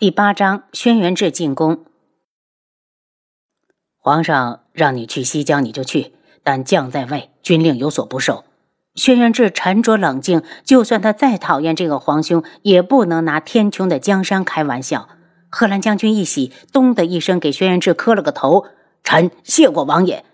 第八章，轩辕志进宫。皇上让你去西疆，你就去，但将在外，军令有所不受。轩辕志沉着冷静，就算他再讨厌这个皇兄，也不能拿天穹的江山开玩笑。贺兰将军一喜，咚的一声给轩辕志磕了个头：“臣谢过王爷。”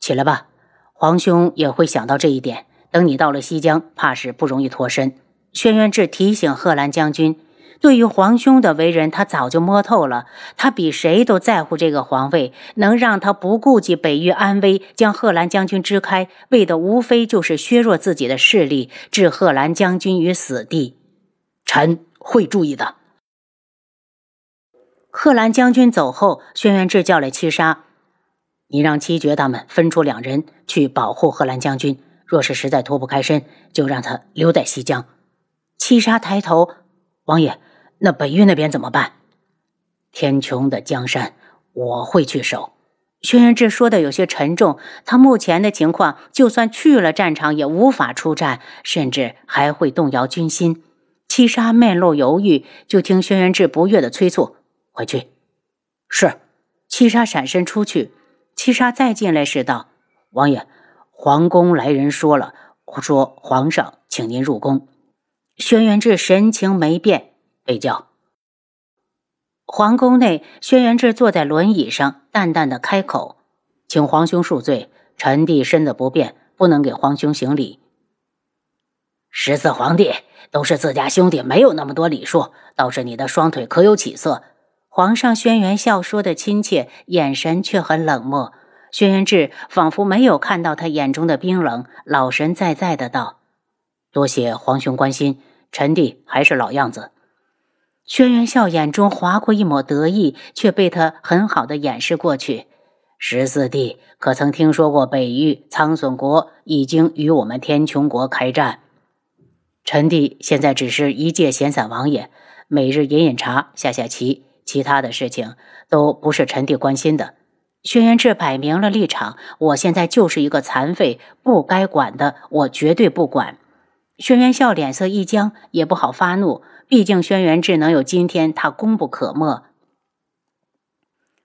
起来吧，皇兄也会想到这一点。等你到了西疆，怕是不容易脱身。轩辕志提醒贺兰将军。对于皇兄的为人，他早就摸透了。他比谁都在乎这个皇位，能让他不顾及北域安危，将贺兰将军支开，为的无非就是削弱自己的势力，置贺兰将军于死地。臣会注意的。贺兰将军走后，轩辕志叫来七杀：“你让七绝他们分出两人去保护贺兰将军，若是实在脱不开身，就让他留在西疆。”七杀抬头。王爷，那北域那边怎么办？天穹的江山，我会去守。轩辕志说的有些沉重。他目前的情况，就算去了战场，也无法出战，甚至还会动摇军心。七杀面露犹豫，就听轩辕志不悦的催促：“回去。”是。七杀闪身出去。七杀再进来时道：“王爷，皇宫来人说了，说皇上请您入宫。”轩辕志神情没变，被叫。皇宫内，轩辕志坐在轮椅上，淡淡的开口：“请皇兄恕罪，臣弟身子不便，不能给皇兄行礼。”十四皇帝都是自家兄弟，没有那么多礼数。倒是你的双腿可有起色？皇上轩辕笑说的亲切，眼神却很冷漠。轩辕志仿佛没有看到他眼中的冰冷，老神在在的道。多谢皇兄关心，臣弟还是老样子。轩辕笑眼中划过一抹得意，却被他很好的掩饰过去。十四弟可曾听说过北域苍隼国已经与我们天穹国开战？臣弟现在只是一介闲散王爷，每日饮饮茶，下下棋，其他的事情都不是臣弟关心的。轩辕志摆明了立场：我现在就是一个残废，不该管的，我绝对不管。轩辕笑脸色一僵，也不好发怒。毕竟轩辕志能有今天，他功不可没。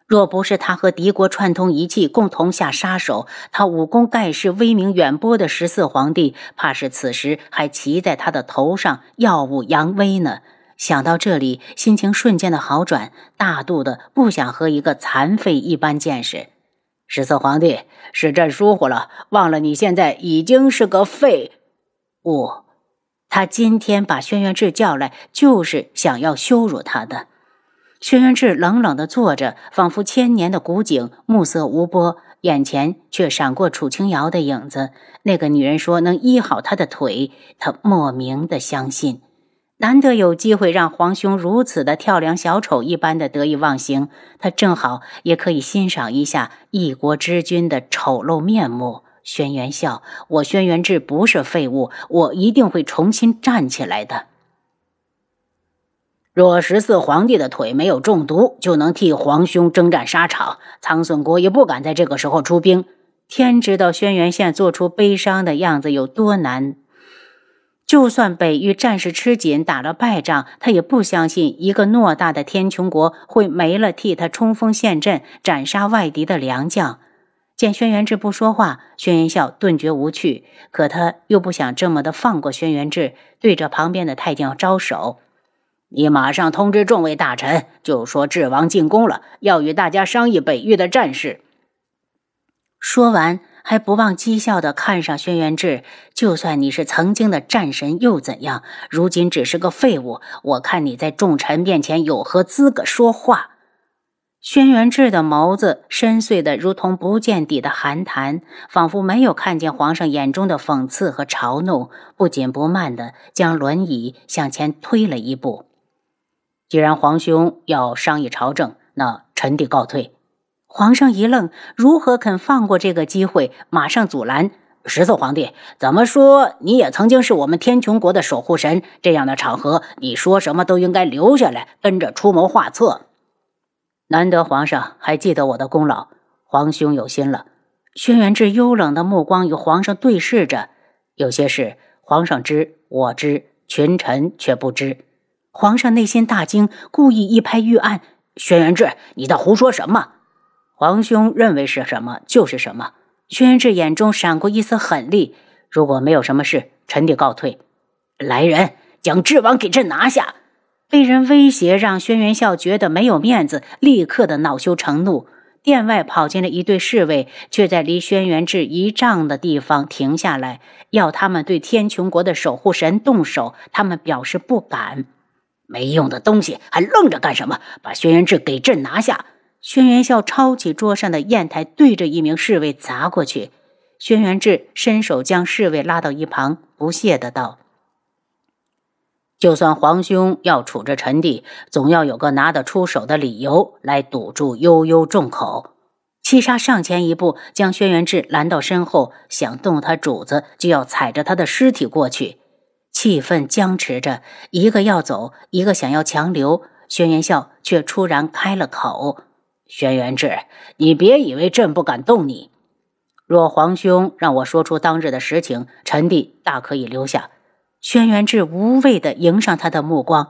若不是他和敌国串通一气，共同下杀手，他武功盖世、威名远播的十四皇帝，怕是此时还骑在他的头上耀武扬威呢。想到这里，心情瞬间的好转，大度的不想和一个残废一般见识。十四皇帝，是朕疏忽了，忘了你现在已经是个废。物。他今天把轩辕志叫来，就是想要羞辱他的。轩辕志冷冷的坐着，仿佛千年的古井，目色无波，眼前却闪过楚清瑶的影子。那个女人说能医好他的腿，他莫名的相信。难得有机会让皇兄如此的跳梁小丑一般的得意忘形，他正好也可以欣赏一下一国之君的丑陋面目。轩辕笑，我轩辕志不是废物，我一定会重新站起来的。若十四皇帝的腿没有中毒，就能替皇兄征战沙场，苍隼国也不敢在这个时候出兵。天知道轩辕宪做出悲伤的样子有多难。就算北域战事吃紧，打了败仗，他也不相信一个偌大的天穹国会没了替他冲锋陷阵、斩杀外敌的良将。见轩辕志不说话，轩辕笑顿觉无趣，可他又不想这么的放过轩辕志，对着旁边的太监招手：“你马上通知众位大臣，就说智王进宫了，要与大家商议北域的战事。”说完，还不忘讥笑的看上轩辕志：“就算你是曾经的战神，又怎样？如今只是个废物，我看你在众臣面前有何资格说话？”轩辕志的眸子深邃的如同不见底的寒潭，仿佛没有看见皇上眼中的讽刺和嘲弄，不紧不慢的将轮椅向前推了一步。既然皇兄要商议朝政，那臣弟告退。皇上一愣，如何肯放过这个机会？马上阻拦：十四皇帝，怎么说你也曾经是我们天穹国的守护神，这样的场合，你说什么都应该留下来，跟着出谋划策。难得皇上还记得我的功劳，皇兄有心了。轩辕志幽冷的目光与皇上对视着，有些事皇上知，我知，群臣却不知。皇上内心大惊，故意一拍玉案：“轩辕志，你在胡说什么？皇兄认为是什么就是什么。”轩辕志眼中闪过一丝狠厉：“如果没有什么事，臣弟告退。”来人，将智王给朕拿下！被人威胁，让轩辕笑觉得没有面子，立刻的恼羞成怒。殿外跑进了一队侍卫，却在离轩辕志一丈的地方停下来，要他们对天穹国的守护神动手。他们表示不敢。没用的东西，还愣着干什么？把轩辕志给朕拿下！轩辕笑抄起桌上的砚台，对着一名侍卫砸过去。轩辕志伸手将侍卫拉到一旁，不屑的道。就算皇兄要处置臣弟，总要有个拿得出手的理由来堵住悠悠众口。七杀上前一步，将轩辕志拦到身后，想动他主子，就要踩着他的尸体过去。气氛僵持着，一个要走，一个想要强留。轩辕笑却突然开了口：“轩辕志，你别以为朕不敢动你。若皇兄让我说出当日的实情，臣弟大可以留下。”轩辕志无畏地迎上他的目光，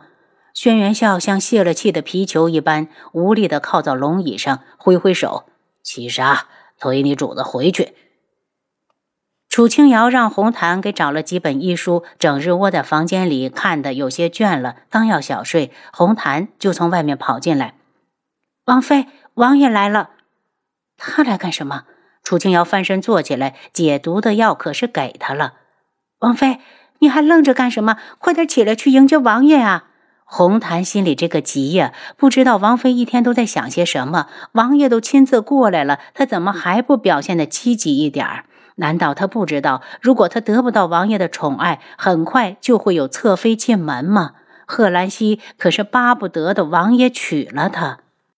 轩辕笑像泄了气的皮球一般，无力地靠在龙椅上，挥挥手：“七杀，推你主子回去。”楚清瑶让红檀给找了几本医书，整日窝在房间里看的有些倦了，刚要小睡，红檀就从外面跑进来：“王妃，王爷来了。”他来干什么？楚清瑶翻身坐起来，解毒的药可是给他了。王妃。你还愣着干什么？快点起来去迎接王爷啊！红檀心里这个急呀，不知道王妃一天都在想些什么。王爷都亲自过来了，他怎么还不表现的积极一点儿？难道他不知道，如果他得不到王爷的宠爱，很快就会有侧妃进门吗？贺兰溪可是巴不得的王爷娶了她。